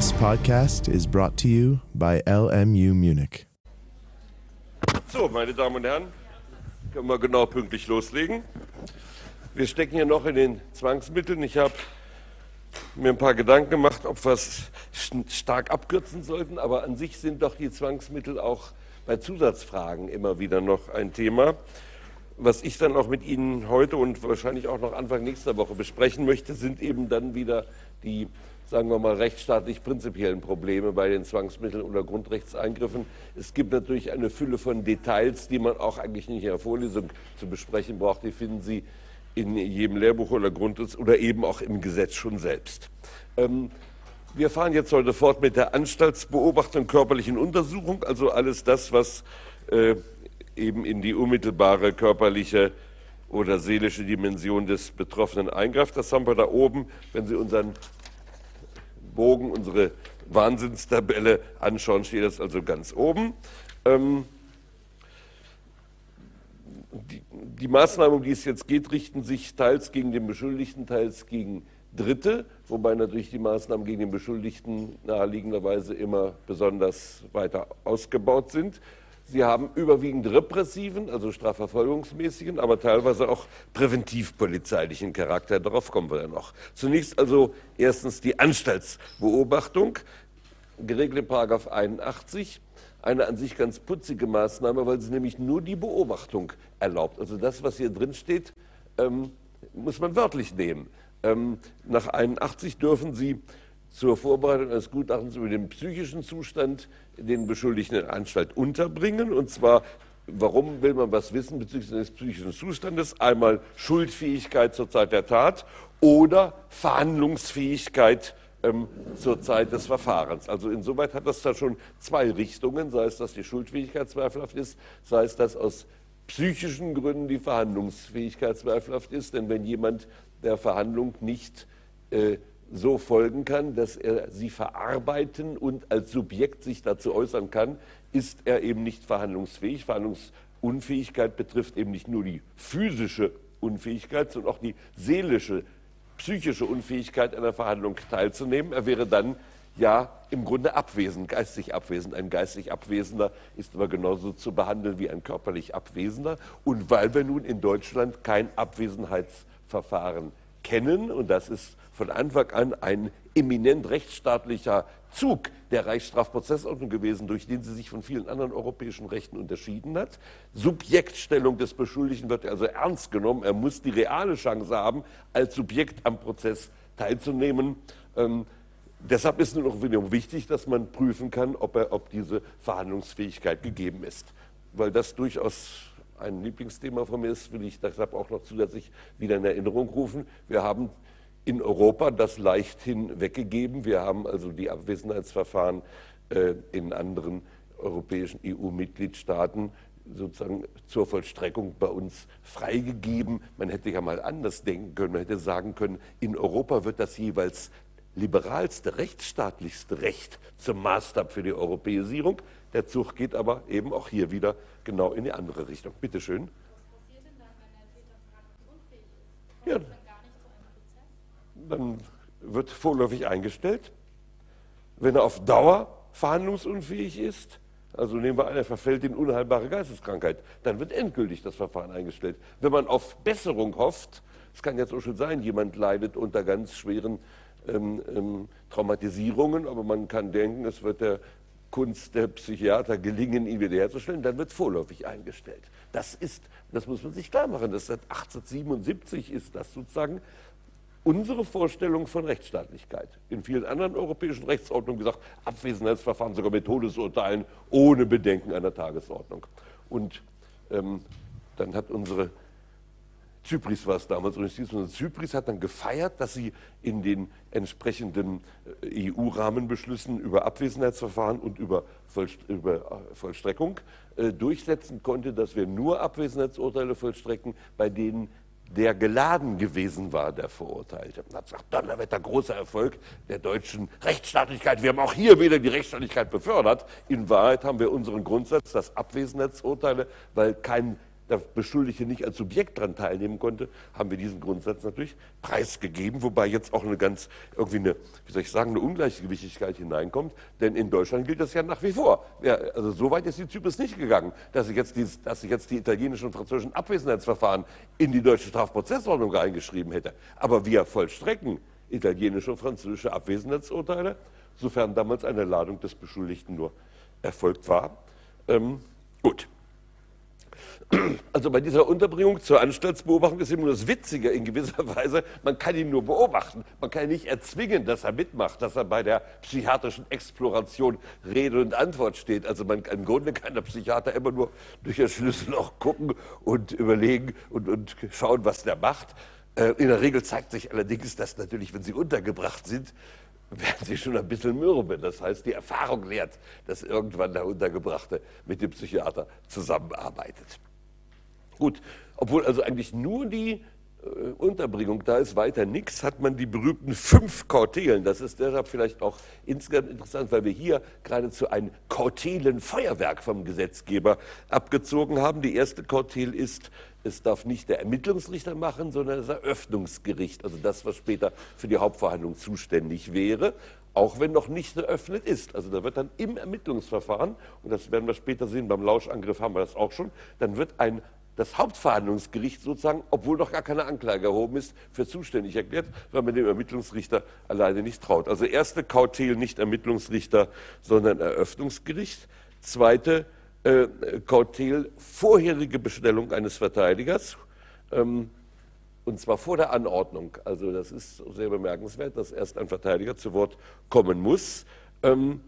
This podcast is brought to you by LMU Munich. So, meine Damen und Herren, können wir genau pünktlich loslegen. Wir stecken hier noch in den Zwangsmitteln. Ich habe mir ein paar Gedanken gemacht, ob wir es stark abkürzen sollten, aber an sich sind doch die Zwangsmittel auch bei Zusatzfragen immer wieder noch ein Thema. Was ich dann auch mit Ihnen heute und wahrscheinlich auch noch Anfang nächster Woche besprechen möchte, sind eben dann wieder die sagen wir mal, rechtsstaatlich prinzipiellen Probleme bei den Zwangsmitteln oder Grundrechtseingriffen. Es gibt natürlich eine Fülle von Details, die man auch eigentlich nicht in der Vorlesung zu besprechen braucht. Die finden Sie in jedem Lehrbuch oder Grundriss oder eben auch im Gesetz schon selbst. Ähm, wir fahren jetzt heute fort mit der Anstaltsbeobachtung körperlichen Untersuchung, also alles das, was äh, eben in die unmittelbare körperliche oder seelische Dimension des Betroffenen eingreift. Das haben wir da oben, wenn Sie unseren Bogen, unsere Wahnsinnstabelle anschauen, steht das also ganz oben. Ähm, die, die, Maßnahmen, um die es jetzt geht, richten sich teils gegen den Beschuldigten, teils gegen Dritte, wobei natürlich die Maßnahmen gegen den Beschuldigten naheliegenderweise immer besonders weiter ausgebaut sind. Sie haben überwiegend repressiven, also strafverfolgungsmäßigen, aber teilweise auch präventivpolizeilichen Charakter. Darauf kommen wir ja noch. Zunächst also erstens die Anstaltsbeobachtung, geregelt Paragraph 81. Eine an sich ganz putzige Maßnahme, weil sie nämlich nur die Beobachtung erlaubt. Also das, was hier drin steht, ähm, muss man wörtlich nehmen. Ähm, nach 81 dürfen Sie zur Vorbereitung eines Gutachtens über den psychischen Zustand den Beschuldigten in Anstalt unterbringen. Und zwar, warum will man was wissen bezüglich des psychischen Zustandes? Einmal Schuldfähigkeit zur Zeit der Tat oder Verhandlungsfähigkeit ähm, zur Zeit des Verfahrens. Also insoweit hat das da schon zwei Richtungen, sei es, dass die Schuldfähigkeit zweifelhaft ist, sei es, dass aus psychischen Gründen die Verhandlungsfähigkeit zweifelhaft ist. Denn wenn jemand der Verhandlung nicht äh, so folgen kann, dass er sie verarbeiten und als Subjekt sich dazu äußern kann, ist er eben nicht verhandlungsfähig. Verhandlungsunfähigkeit betrifft eben nicht nur die physische Unfähigkeit, sondern auch die seelische, psychische Unfähigkeit einer Verhandlung teilzunehmen. Er wäre dann ja im Grunde abwesend, geistig abwesend. Ein geistig Abwesender ist aber genauso zu behandeln wie ein körperlich Abwesender. Und weil wir nun in Deutschland kein Abwesenheitsverfahren kennen, und das ist von Anfang an ein eminent rechtsstaatlicher Zug der Reichsstrafprozessordnung gewesen, durch den sie sich von vielen anderen europäischen Rechten unterschieden hat. Subjektstellung des Beschuldigten wird also ernst genommen. Er muss die reale Chance haben, als Subjekt am Prozess teilzunehmen. Ähm, deshalb ist es noch wichtig, dass man prüfen kann, ob, er, ob diese Verhandlungsfähigkeit gegeben ist. Weil das durchaus ein Lieblingsthema von mir ist, will ich deshalb auch noch zusätzlich wieder in Erinnerung rufen. Wir haben in Europa das leichthin weggegeben. Wir haben also die Abwesenheitsverfahren äh, in anderen europäischen EU-Mitgliedstaaten sozusagen zur Vollstreckung bei uns freigegeben. Man hätte ja mal anders denken können. Man hätte sagen können, in Europa wird das jeweils liberalste, rechtsstaatlichste Recht zum Maßstab für die Europäisierung. Der Zug geht aber eben auch hier wieder genau in die andere Richtung. Bitte schön. Ja dann wird vorläufig eingestellt. Wenn er auf Dauer verhandlungsunfähig ist, also nehmen wir an, er verfällt in unheilbare Geisteskrankheit, dann wird endgültig das Verfahren eingestellt. Wenn man auf Besserung hofft, es kann jetzt auch schon sein, jemand leidet unter ganz schweren ähm, ähm, Traumatisierungen, aber man kann denken, es wird der Kunst der Psychiater gelingen, ihn wiederherzustellen, dann wird vorläufig eingestellt. Das ist, das muss man sich klar machen, das seit 1877 ist das sozusagen unsere Vorstellung von Rechtsstaatlichkeit. In vielen anderen europäischen Rechtsordnungen gesagt, Abwesenheitsverfahren sogar mit Todesurteilen ohne Bedenken einer Tagesordnung. Und ähm, dann hat unsere Zypris war es damals, und Zypris hat dann gefeiert, dass sie in den entsprechenden äh, EU-Rahmenbeschlüssen über Abwesenheitsverfahren und über, äh, Vollstreckung äh, durchsetzen konnte, dass wir nur Abwesenheitsurteile vollstrecken, bei denen der geladen gewesen war, der Verurteilte. Man hat gesagt, Donnerwetter, großer Erfolg der deutschen Rechtsstaatlichkeit. Wir haben auch hier wieder die Rechtsstaatlichkeit befördert. In Wahrheit haben wir unseren Grundsatz, dass Abwesenheitsurteile, weil kein der Beschuldigte nicht als Subjekt daran teilnehmen konnte, haben wir diesen Grundsatz natürlich preisgegeben, wobei jetzt auch eine ganz, irgendwie eine, wie soll ich sagen, eine Ungleichgewichtigkeit hineinkommt, denn in Deutschland gilt das ja nach wie vor. Ja, also so weit ist die Zypris nicht gegangen, dass sich jetzt sich jetzt die italienischen und französischen Abwesenheitsverfahren in die deutsche Strafprozessordnung reingeschrieben hätte. Aber wir vollstrecken italienische und französische Abwesenheitsurteile, sofern damals eine Ladung des Beschuldigten nur erfolgt war. Ähm, gut. Also bei dieser Unterbringung zur Anstaltsbeobachtung ist immer das Witzige in gewisser Weise, man kann ihn nur beobachten. Man kann ihn nicht erzwingen, dass er mitmacht, dass er bei der psychiatrischen Exploration Rede und Antwort steht. Also man, im Grunde kann der Psychiater immer nur durch das Schlüsselloch gucken und überlegen und, und schauen, was der macht. Äh, in der Regel zeigt sich allerdings, dass natürlich, wenn sie untergebracht sind, werden sie schon ein bisschen mürbe. Das heißt, die Erfahrung lehrt, dass irgendwann der Untergebrachte mit dem Psychiater zusammenarbeitet. Gut, obwohl also eigentlich nur die äh, Unterbringung da ist, weiter nichts, hat man die berühmten fünf Kautelen. Das ist deshalb vielleicht auch insgesamt interessant, weil wir hier geradezu ein Kautelenfeuerwerk vom Gesetzgeber abgezogen haben. Die erste Kautel ist, es darf nicht der Ermittlungsrichter machen, sondern das Eröffnungsgericht, also das, was später für die Hauptverhandlung zuständig wäre, auch wenn noch nicht eröffnet ist. Also da wird dann im Ermittlungsverfahren, und das werden wir später sehen, beim Lauschangriff haben wir das auch schon, dann wird ein das Hauptverhandlungsgericht sozusagen, obwohl noch gar keine Anklage erhoben ist, für zuständig erklärt, weil man dem Ermittlungsrichter alleine nicht traut. Also erste Kautel nicht Ermittlungsrichter, sondern Eröffnungsgericht. Zweite äh, Kautel vorherige Bestellung eines Verteidigers. Ähm, und zwar vor der Anordnung. Also das ist sehr bemerkenswert, dass erst ein Verteidiger zu Wort kommen muss. Ähm,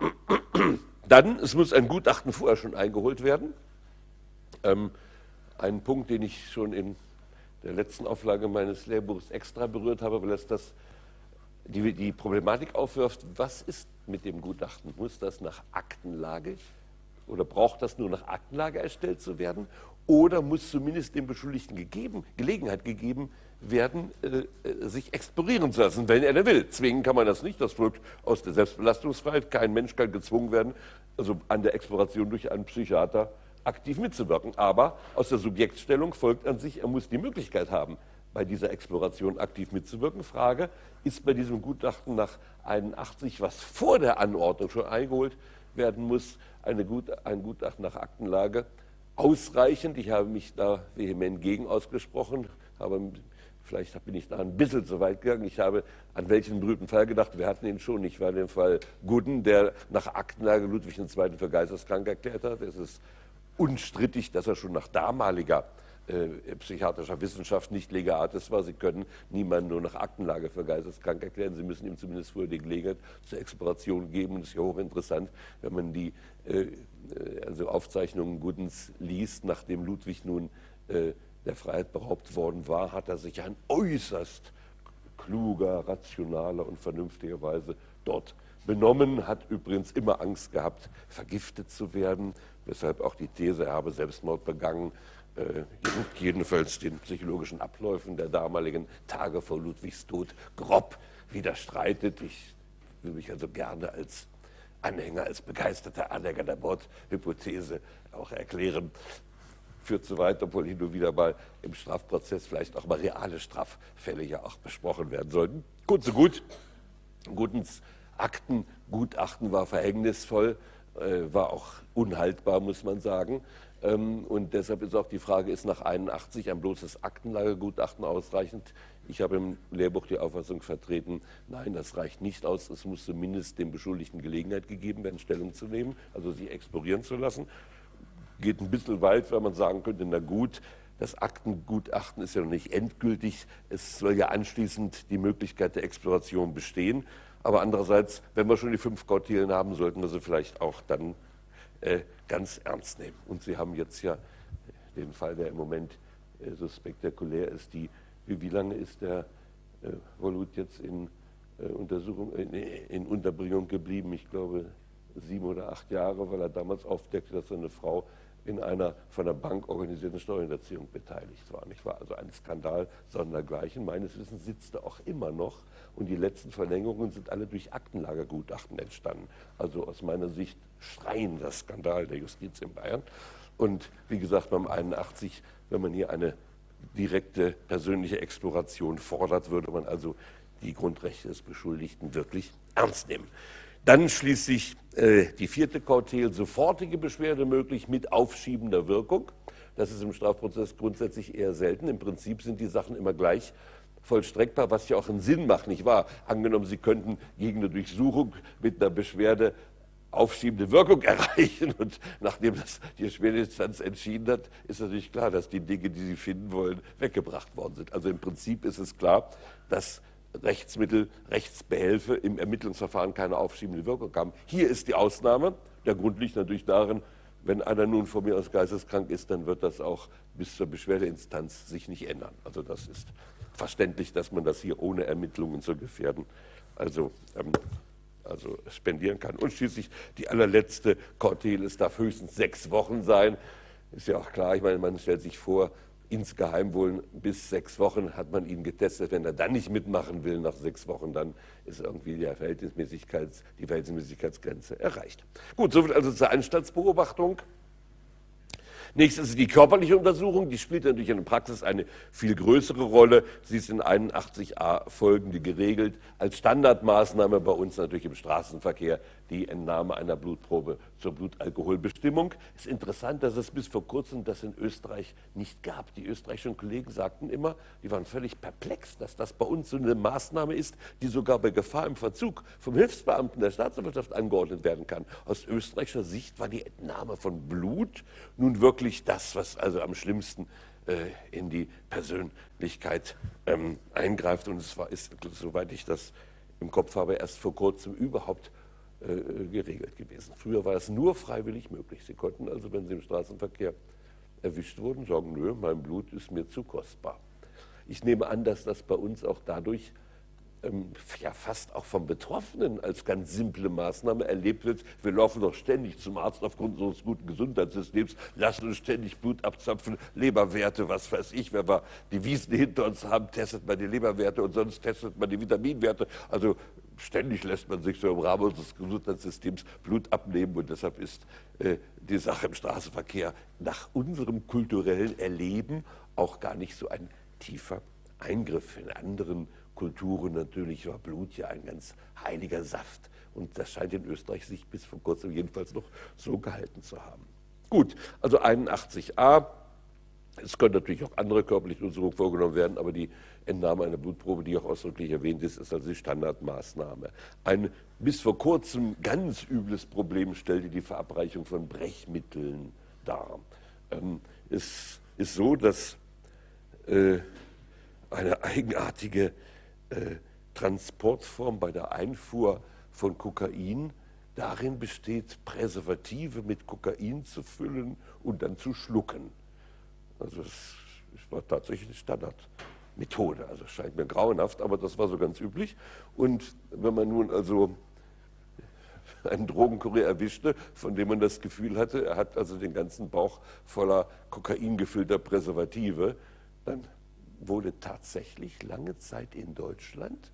dann, es muss ein Gutachten vorher schon eingeholt werden. Ähm, ein Punkt, den ich schon in der letzten Auflage meines Lehrbuchs extra berührt habe, weil es das die, die Problematik aufwirft, was ist mit dem Gutachten? Muss das nach Aktenlage oder braucht das nur nach Aktenlage erstellt zu werden? Oder muss zumindest dem Beschuldigten gegeben, Gelegenheit gegeben werden, äh, äh sich explorieren zu lassen, wenn er denn will. Zwingen kann man das nicht, das folgt aus der Selbstbelastungsfreiheit. Kein Mensch kann gezwungen werden, also an der Exploration durch einen Psychiater aktiv mitzuwirken. Aber aus der Subjektstellung folgt an sich, er muss die Möglichkeit haben, bei dieser Exploration aktiv mitzuwirken. Frage, ist bei diesem Gutachten nach 81, was vor der Anordnung schon eingeholt werden muss, Gut, ein Gutachten nach Aktenlage ausreichend? Ich habe mich da vehement gegen ausgesprochen, aber vielleicht bin ich da ein bisschen zu weit gegangen. Ich habe an welchen berühmten Fall gedacht, wir hatten ihn schon, ich war den Fall Gudden, der nach Aktenlage Ludwig II. für geisteskrank erklärt hat. Es ist unstrittig, dass er schon nach damaliger äh, psychiatrischer Wissenschaft nicht legatis war. Sie können niemanden nur nach Aktenlage für geisteskrank erklären. Sie müssen ihm zumindest vorher die Gelegenheit zur Exploration geben. Und es ist ja hochinteressant, wenn man die äh, also Aufzeichnungen Guddens liest, nachdem Ludwig nun äh, der Freiheit beraubt worden war, hat er sich ein äußerst kluger, rationaler und vernünftiger Weise dort benommen, hat übrigens immer Angst gehabt, vergiftet zu werden, weshalb auch die These, er habe Selbstmord begangen, äh, jedenfalls den psychologischen Abläufen der damaligen Tage vor Ludwigs Tod grob widerstreitet. Ich will mich also gerne als Anhänger, als begeisterter Anhänger der Mordhypothese auch erklären. Führt zu weit, obwohl hier nur wieder mal im Strafprozess vielleicht auch mal reale Straffälle ja auch besprochen werden sollten. Gut, so gut. Gutens Aktengutachten war verhängnisvoll, äh, war auch unhaltbar, muss man sagen. Ähm, und deshalb ist auch die Frage, ist nach 81 ein bloßes Aktenlagegutachten ausreichend? Ich habe im Lehrbuch die Auffassung vertreten, nein, das reicht nicht aus. Es muss zumindest dem Beschuldigten Gelegenheit gegeben werden, Stellung zu nehmen, also sie explorieren zu lassen. Geht ein bisschen weit, weil man sagen könnte, na gut, das Aktengutachten ist ja noch nicht endgültig. Es soll ja anschließend die Möglichkeit der Exploration bestehen. Aber andererseits, wenn wir schon die fünf Kautilen haben, sollten wir sie vielleicht auch dann äh, ganz ernst nehmen. Und Sie haben jetzt ja den Fall, der im Moment äh, so spektakulär ist, die, wie, wie lange ist der äh, Volut jetzt in äh, Untersuchung, in, in, Unterbringung geblieben? Ich glaube sieben oder acht Jahre, weil er damals aufdeckte, dass seine Frau in einer von der Bank organisierten Steuerhinterziehung beteiligt war. Ich war also ein Skandal sondergleichen. Meines Wissens sitzt er auch immer noch und die letzten Verlängerungen sind alle durch Aktenlagergutachten entstanden. Also aus meiner Sicht schreiender Skandal der Justiz in Bayern. Und wie gesagt, beim 81, wenn man hier eine direkte persönliche Exploration fordert, würde man also die Grundrechte des Beschuldigten wirklich ernst nehmen. Dann schließlich äh, die vierte Kautel, sofortige Beschwerde möglich mit aufschiebender Wirkung. Das ist im Strafprozess grundsätzlich eher selten. Im Prinzip sind die Sachen immer gleich vollstreckbar, was ja auch einen Sinn macht, nicht wahr? Angenommen, Sie könnten gegen eine Durchsuchung mit einer Beschwerde aufschiebende Wirkung erreichen. Und nachdem das die Beschwerdeinstanz entschieden hat, ist natürlich klar, dass die Dinge, die Sie finden wollen, weggebracht worden sind. Also im Prinzip ist es klar, dass Rechtsmittel, Rechtsbehelfe im Ermittlungsverfahren keine aufschiebende Wirkung haben. Hier ist die Ausnahme. Der Grund liegt natürlich darin, wenn einer nun von mir aus geisteskrank ist, dann wird das auch bis zur Beschwerdeinstanz sich nicht ändern. Also das ist verständlich, dass man das hier ohne Ermittlungen zu gefährden also, ähm, also spendieren kann. Und schließlich die allerletzte Kortel, es darf höchstens sechs Wochen sein. Ist ja auch klar, ich meine, man stellt sich vor, insgeheim wohl bis sechs Wochen hat man ihn getestet. Wenn er dann nicht mitmachen will nach sechs Wochen, dann ist irgendwie die, Verhältnismäßigkeits, die Verhältnismäßigkeitsgrenze erreicht. Gut, soviel also zur Anstaltsbeobachtung. Nächstes ist die körperliche Untersuchung. Die spielt natürlich in der Praxis eine viel größere Rolle. Sie ist in 81a folgende geregelt. Als Standardmaßnahme bei uns natürlich im Straßenverkehr die Entnahme einer Blutprobe zur Blutalkoholbestimmung. Es ist interessant, dass es bis vor kurzem das in Österreich nicht gab. Die österreichischen Kollegen sagten immer, die waren völlig perplex, dass das bei uns so eine Maßnahme ist, die sogar bei Gefahr im Verzug vom Hilfsbeamten der Staatsanwaltschaft angeordnet werden kann. Aus österreichischer Sicht war die Entnahme von Blut nun wirklich das, was also am schlimmsten äh, in die Persönlichkeit ähm, eingreift. Und es war, ist, soweit ich das im Kopf habe, erst vor kurzem überhaupt geregelt gewesen. Früher war es nur freiwillig möglich. Sie konnten also, wenn Sie im Straßenverkehr erwischt wurden, sagen, nö, mein Blut ist mir zu kostbar. Ich nehme an, dass das bei uns auch dadurch ähm, ja fast auch vom Betroffenen als ganz simple Maßnahme erlebt wird. Wir laufen doch ständig zum Arzt aufgrund unseres guten Gesundheitssystems, lassen uns ständig Blut abzapfen, Leberwerte, was weiß ich. Wenn wir die Wiesen hinter uns haben, testet man die Leberwerte und sonst testet man die Vitaminwerte. Also ständig lässt man sich so im Rahmen unseres Gesundheitssystems Blut abnehmen und deshalb ist äh, die Sache im Straßenverkehr nach unserem kulturellen Erleben auch gar nicht so ein tiefer Eingriff in anderen Kulturen natürlich war Blut ja ein ganz heiliger Saft. Und das scheint in Österreich sich bis vor kurzem jedenfalls noch so gehalten zu haben. Gut, also 81a. Es können natürlich auch andere körperliche Untersuchungen vorgenommen werden, aber die Entnahme einer Blutprobe, die auch ausdrücklich erwähnt ist, ist also die Standardmaßnahme. Ein bis vor kurzem ganz übles Problem stellte die Verabreichung von Brechmitteln dar. Ähm, es ist so, dass äh, eine eigenartige äh, Transportform bei der Einfuhr von Kokain darin besteht, Präservative mit Kokain zu füllen und dann zu schlucken. Also das war tatsächlich eine Standardmethode. Also scheint mir grauenhaft, aber das war so ganz üblich. Und wenn man nun also einen Drogenkurier erwischte, von dem man das Gefühl hatte, er hat also den ganzen Bauch voller Kokain gefüllter Präservative, dann wurde tatsächlich lange Zeit in Deutschland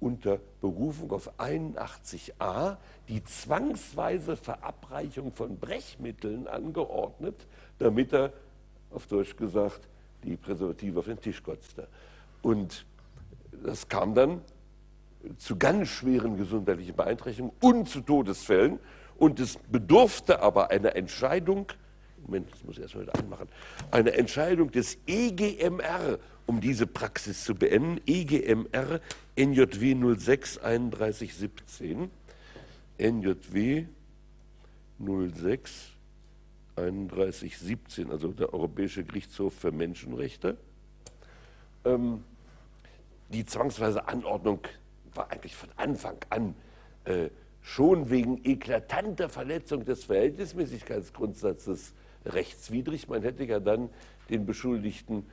unter Berufung auf 81a die zwangsweise Verabreichung von Brechmitteln angeordnet, damit er, auf Deutsch gesagt, die Präservative auf den Tisch kotzte. Und das kam dann zu ganz schweren gesundheitlichen Beeinträchtigungen und zu Todesfällen. Und es bedurfte aber einer Entscheidung, Moment, das muss ich erstmal wieder anmachen, eine Entscheidung des EGMR um diese Praxis zu beenden, EGMR NJW 06 31 17, NJW 06 31 17, also der Europäische Gerichtshof für Menschenrechte. Ähm, die zwangsweise Anordnung war eigentlich von Anfang an äh, schon wegen eklatanter Verletzung des Verhältnismäßigkeitsgrundsatzes rechtswidrig. Man hätte ja dann den Beschuldigten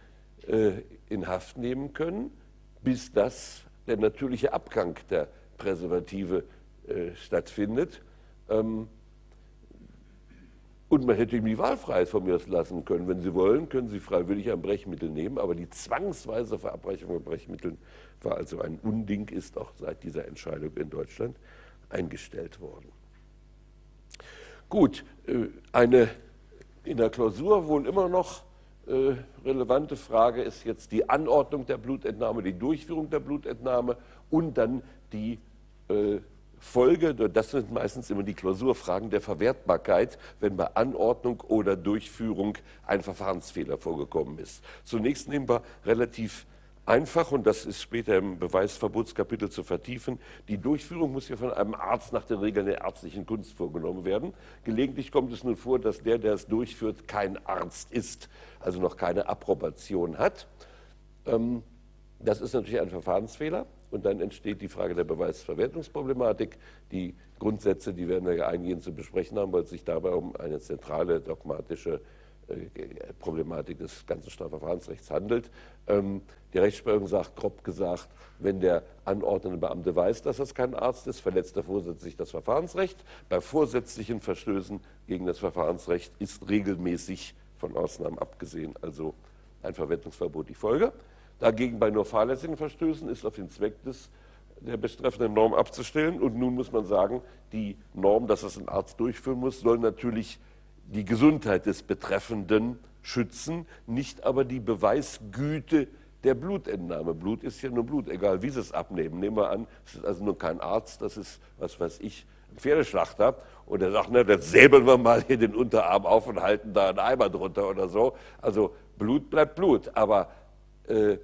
äh, in Haft nehmen können, bis das der natürliche Abgang der Präservative äh, stattfindet. Ähm, und man hätte ihm die Wahlfreiheit von mir lassen können. Wenn Sie wollen, können Sie freiwillig ein Brechmittel nehmen, aber die zwangsweise Verabreichung von Brechmitteln war also ein Unding, ist auch seit dieser Entscheidung in Deutschland eingestellt worden. Gut, äh, eine in der Klausur wohl immer noch äh, relevante Frage ist jetzt die Anordnung der Blutentnahme, die Durchführung der Blutentnahme und dann die äh, Folge, das sind meistens immer die Klausurfragen der Verwertbarkeit, wenn bei Anordnung oder Durchführung ein Verfahrensfehler vorgekommen ist. Zunächst nehmen wir relativ einfach, und das ist später im Beweisverbotskapitel zu vertiefen, die Durchführung muss ja von einem Arzt nach den Regeln der ärztlichen Kunst vorgenommen werden. Gelegentlich kommt es nun vor, dass der, der es durchführt, kein Arzt ist, also noch keine Approbation hat. Ähm, das ist natürlich ein Verfahrensfehler. Und dann entsteht die Frage der Beweisverwertungsproblematik. Die Grundsätze, die werden wir ja eingehend zu besprechen haben, weil es sich dabei um eine zentrale dogmatische äh, Problematik des ganzen Strafverfahrensrechts handelt. Ähm, die Rechtsprechung sagt, grob gesagt, wenn der anordnende Beamte weiß, dass das kein Arzt ist, verletzt er vorsätzlich das Verfahrensrecht. Bei vorsätzlichen Verstößen gegen das Verfahrensrecht ist regelmäßig von Ausnahmen abgesehen, also ein Verwendungsverbot die Folge. Dagegen bei nur fahrlässigen Verstößen ist auf den Zweck des der betreffenden Norm abzustellen. Und nun muss man sagen, die Norm, dass das ein Arzt durchführen muss, soll natürlich die Gesundheit des Betreffenden schützen, nicht aber die Beweisgüte der Blutentnahme. Blut ist ja nur Blut, egal wie sie es abnehmen. Nehmen wir an, es ist also nur kein Arzt, das ist, was weiß ich, ein Pferdeschlachter. Und er sagt, ne, jetzt säbeln wir mal hier den Unterarm auf und halten da einen Eimer drunter oder so. Also Blut bleibt Blut, aber äh,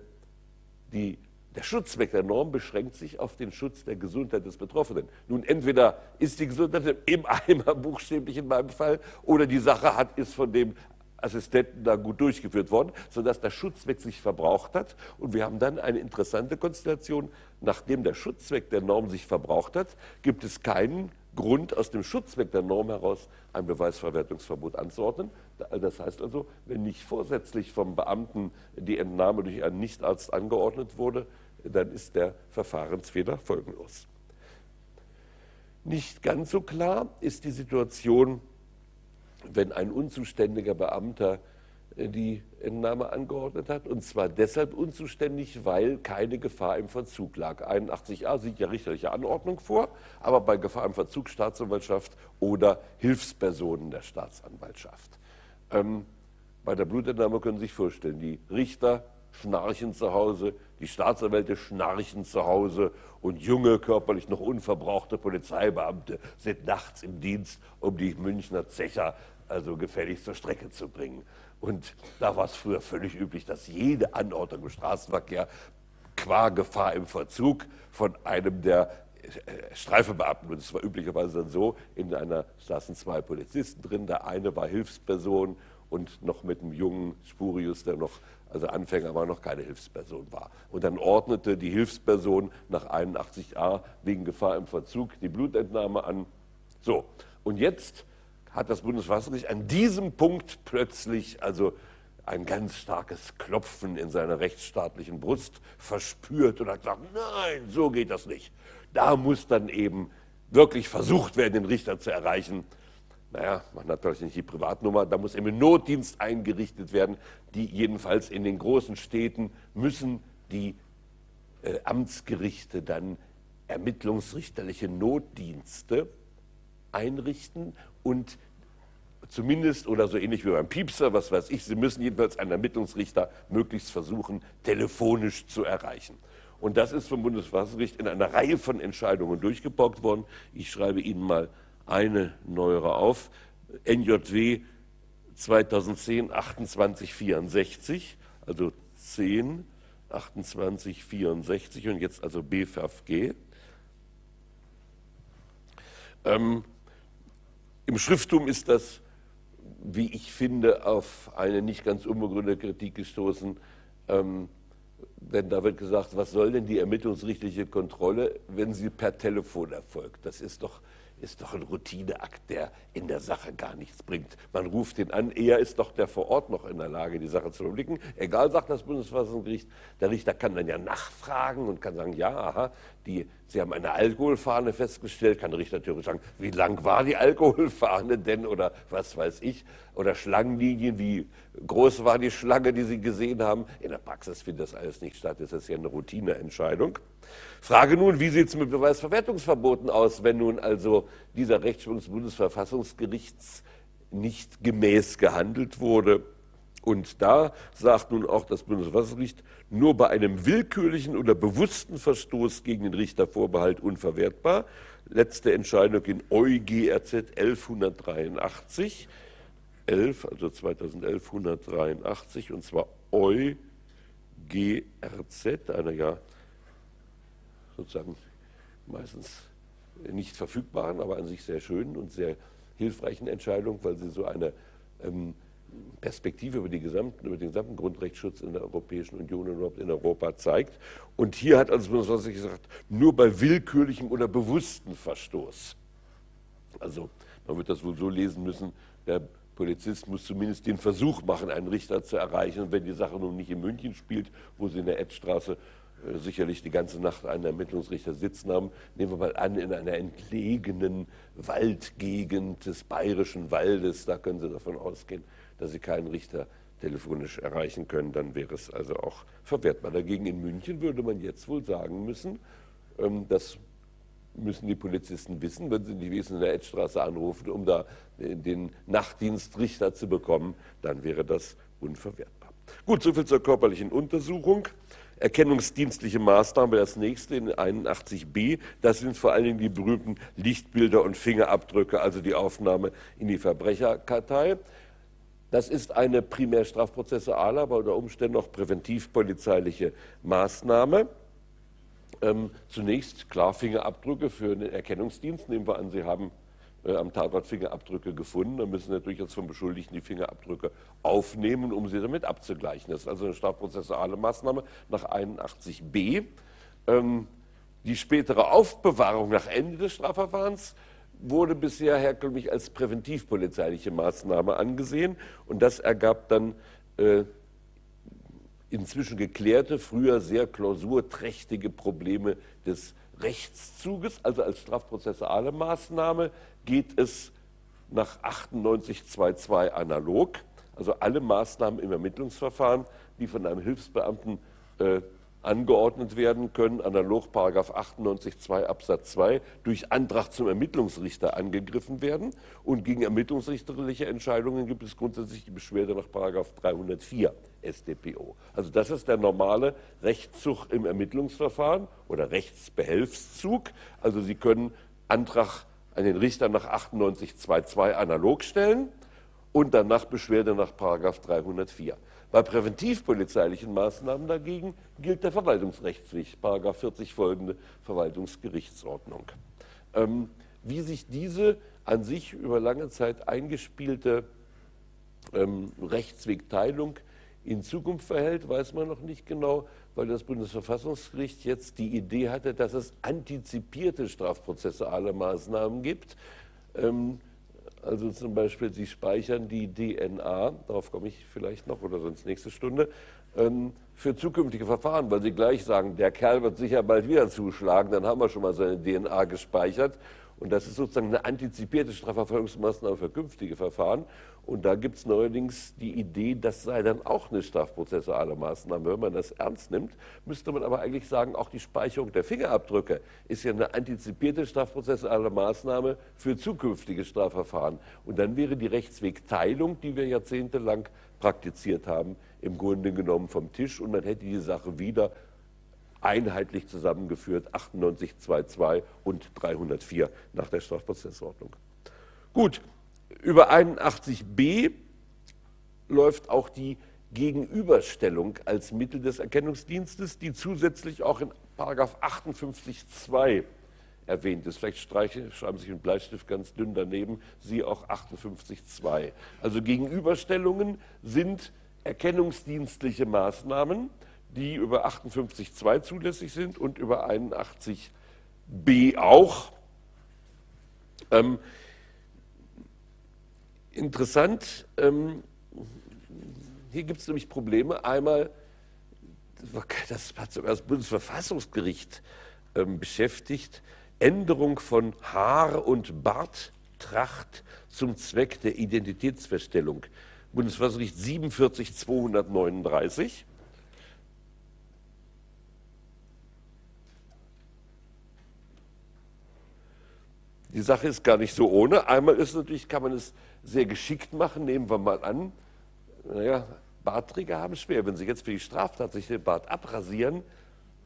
die der Schutzzweck der Norm beschränkt sich auf den Schutz der Gesundheit des Betroffenen. Nun, entweder ist die Gesundheit im Eimer buchstäblich in meinem Fall oder die Sache hat, ist von dem Assistenten da gut durchgeführt worden, sodass der Schutzzweck sich verbraucht hat. Und wir haben dann eine interessante Konstellation. Nachdem der Schutzzweck der Norm sich verbraucht hat, gibt es keinen Grund, aus dem Schutzzweck der Norm heraus ein Beweisverwertungsverbot anzuordnen. Das heißt also, wenn nicht vorsätzlich vom Beamten die Entnahme durch einen Nichtarzt angeordnet wurde, dann ist der Verfahrensfehler folgenlos. Nicht ganz so klar ist die Situation, wenn ein unzuständiger Beamter die Entnahme angeordnet hat. Und zwar deshalb unzuständig, weil keine Gefahr im Verzug lag. 81a sieht ja richterliche Anordnung vor, aber bei Gefahr im Verzug Staatsanwaltschaft oder Hilfspersonen der Staatsanwaltschaft. Ähm, bei der Blutentnahme können Sie sich vorstellen, die Richter schnarchen zu Hause, die Staatsanwälte schnarchen zu Hause und junge, körperlich noch unverbrauchte Polizeibeamte sind nachts im Dienst, um die Münchner Zecher also gefällig zur Strecke zu bringen. Und da war es früher völlig üblich, dass jede Anordnung im Straßenverkehr qua Gefahr im Verzug von einem der äh, Streifebeamten, und es war üblicherweise dann so, in einer saßen zwei Polizisten drin, der eine war Hilfsperson und noch mit einem jungen Spurius, der noch, also Anfänger war, noch keine Hilfsperson war. Und dann ordnete die Hilfsperson nach 81a wegen Gefahr im Verzug die Blutentnahme an. So, und jetzt hat das Bundesverfassungsgericht an diesem Punkt plötzlich also ein ganz starkes Klopfen in seiner rechtsstaatlichen Brust verspürt und hat gesagt, nein, so geht das nicht. Da muss dann eben wirklich versucht werden, den Richter zu erreichen. Naja, man hat natürlich nicht die Privatnummer, da muss eben Notdienst eingerichtet werden. Die jedenfalls in den großen Städten müssen die äh, Amtsgerichte dann ermittlungsrichterliche Notdienste einrichten und zumindest oder so ähnlich wie beim Piepser, was weiß ich, Sie müssen jedenfalls einen Ermittlungsrichter möglichst versuchen, telefonisch zu erreichen. Und das ist vom Bundesverfassungsgericht in einer Reihe von Entscheidungen durchgebockt worden. Ich schreibe Ihnen mal eine neuere auf. NJW 2010 2864, also 10 2864 und jetzt also BFFG. Ähm, Im Schrifttum ist das, wie ich finde, auf eine nicht ganz unbegründete Kritik gestoßen. Ähm, denn da wird gesagt, was soll denn die ermittlungsrichtliche Kontrolle, wenn sie per Telefon erfolgt? Das ist doch ist doch ein Routineakt, der in der Sache gar nichts bringt. Man ruft ihn an, er ist doch der vor Ort noch in der Lage, die Sache zu überblicken. Egal, sagt das Bundesverfassungsgericht, der Richter kann dann ja nachfragen und kann sagen, ja, aha, die, Sie haben eine Alkoholfahne festgestellt, kann der Richter natürlich sagen, wie lang war die Alkoholfahne denn oder was weiß ich, oder Schlangenlinien, wie groß war die Schlange, die Sie gesehen haben. In der Praxis findet das alles nicht statt, das ist ja eine Routineentscheidung. Frage nun, wie sieht es mit Beweisverwertungsverboten aus, wenn nun also dieser Rechtsprung des Bundesverfassungsgerichts nicht gemäß gehandelt wurde. Und da sagt nun auch das Bundesverfassungsgericht, nur bei einem willkürlichen oder bewussten Verstoß gegen den Richtervorbehalt unverwertbar. Letzte Entscheidung in EuGRZ 1183, 11, also 2011 183, und zwar EuGRZ, einer ja sozusagen meistens nicht verfügbaren, aber an sich sehr schönen und sehr hilfreichen Entscheidung, weil sie so eine ähm, Perspektive über, gesamten, über, den gesamten Grundrechtsschutz in der Europäischen Union und überhaupt in Europa zeigt. Und hier hat also Bundesverfassungsgericht gesagt, nur bei willkürlichem oder bewussten Verstoß. Also man wird das wohl so lesen müssen, der Polizist muss zumindest den Versuch machen, einen Richter zu erreichen. Und wenn die Sache nun nicht in München spielt, wo sie in der Edstraße äh, sicherlich die ganze Nacht einen Ermittlungsrichter sitzen haben. Nehmen wir mal an, in einer entlegenen Waldgegend des bayerischen Waldes, da können Sie davon ausgehen, dass Sie keinen Richter telefonisch erreichen können, dann wäre es also auch verwertbar. Dagegen in München würde man jetzt wohl sagen müssen, ähm, das müssen die Polizisten wissen, wenn sie nicht wissen, in der Edstraße anrufen, um da den Nachtdienstrichter zu bekommen, dann wäre das unverwertbar. Gut, soviel zur körperlichen Untersuchung. Erkennungsdienstliche Maßnahmen, das nächste in 81b, das sind vor allen Dingen die berühmten Lichtbilder und Fingerabdrücke, also die Aufnahme in die Verbrecherkartei. Das ist eine primär strafprozessuale, aber unter Umständen auch präventivpolizeiliche Maßnahme. Ähm, zunächst klar Fingerabdrücke für den Erkennungsdienst. Nehmen wir an, Sie haben äh, am Tatort Fingerabdrücke gefunden. Dann müssen natürlich jetzt vom Beschuldigten die Fingerabdrücke aufnehmen, um sie damit abzugleichen. Das ist also eine strafprozessuale Maßnahme nach 81b. Ähm, die spätere Aufbewahrung nach Ende des Strafverfahrens wurde bisher herkömmlich als präventivpolizeiliche Maßnahme angesehen und das ergab dann äh, inzwischen geklärte, früher sehr klausurträchtige Probleme des Rechtszuges, also als strafprozessuale Maßnahme, geht es nach 98.2.2 analog. Also alle Maßnahmen im Ermittlungsverfahren, die von einem Hilfsbeamten äh, angeordnet werden können, analog 98.2 Absatz 2, durch Antrag zum Ermittlungsrichter angegriffen werden. Und gegen ermittlungsrichterliche Entscheidungen gibt es grundsätzlich die Beschwerde nach 304 StPO. Also das ist der normale Rechtszug im Ermittlungsverfahren oder Rechtsbehelfszug. Also Sie können Antrag an den Richter nach 98.2.2 analog stellen und danach Beschwerde nach 304. Bei präventivpolizeilichen Maßnahmen dagegen gilt der Verwaltungsrechtsweg, 40 folgende Verwaltungsgerichtsordnung. Ähm, wie sich diese an sich über lange Zeit eingespielte ähm, Rechtswegteilung in Zukunft verhält, weiß man noch nicht genau, weil das Bundesverfassungsgericht jetzt die Idee hatte, dass es antizipierte strafprozessuale Maßnahmen gibt. Ähm, also zum Beispiel, Sie speichern die DNA, darauf komme ich vielleicht noch oder sonst nächste Stunde, ähm, für zukünftige Verfahren, weil Sie gleich sagen, der Kerl wird sicher bald wieder zuschlagen, dann haben wir schon mal seine DNA gespeichert. Und das ist sozusagen eine antizipierte Strafverfolgungsmaßnahme für künftige Verfahren. Und da gibt es neuerdings die Idee, das sei dann auch eine strafprozessuale Maßnahme. Wenn man das ernst nimmt, müsste man aber eigentlich sagen, auch die Speicherung der Fingerabdrücke ist ja eine antizipierte strafprozessuale Maßnahme für zukünftige Strafverfahren. Und dann wäre die Rechtswegteilung, die wir jahrzehntelang praktiziert haben, im Grunde genommen vom Tisch und man hätte die Sache wieder einheitlich zusammengeführt, 98.2.2 und 304 nach der Strafprozessordnung. Gut, über 81b läuft auch die Gegenüberstellung als Mittel des Erkennungsdienstes, die zusätzlich auch in 58.2 erwähnt ist. Vielleicht streiche, schreiben Sie sich einen Bleistift ganz dünn daneben, Sie auch 58.2. Also Gegenüberstellungen sind erkennungsdienstliche Maßnahmen, die über 58.2 zulässig sind und über 81b auch. Ähm, interessant, ähm, hier gibt es nämlich Probleme. Einmal, das hat sogar das Bundesverfassungsgericht ähm, beschäftigt, Änderung von Haar- und Barttracht zum Zweck der Identitätsfeststellung. Bundesverfassungsgericht 47 239. die Sache ist gar nicht so ohne. Einmal ist natürlich, kann man es sehr geschickt machen. Nehmen wir mal an, naja, Bartträger haben schwer. Wenn sie jetzt für die Straftat sich den Bart abrasieren,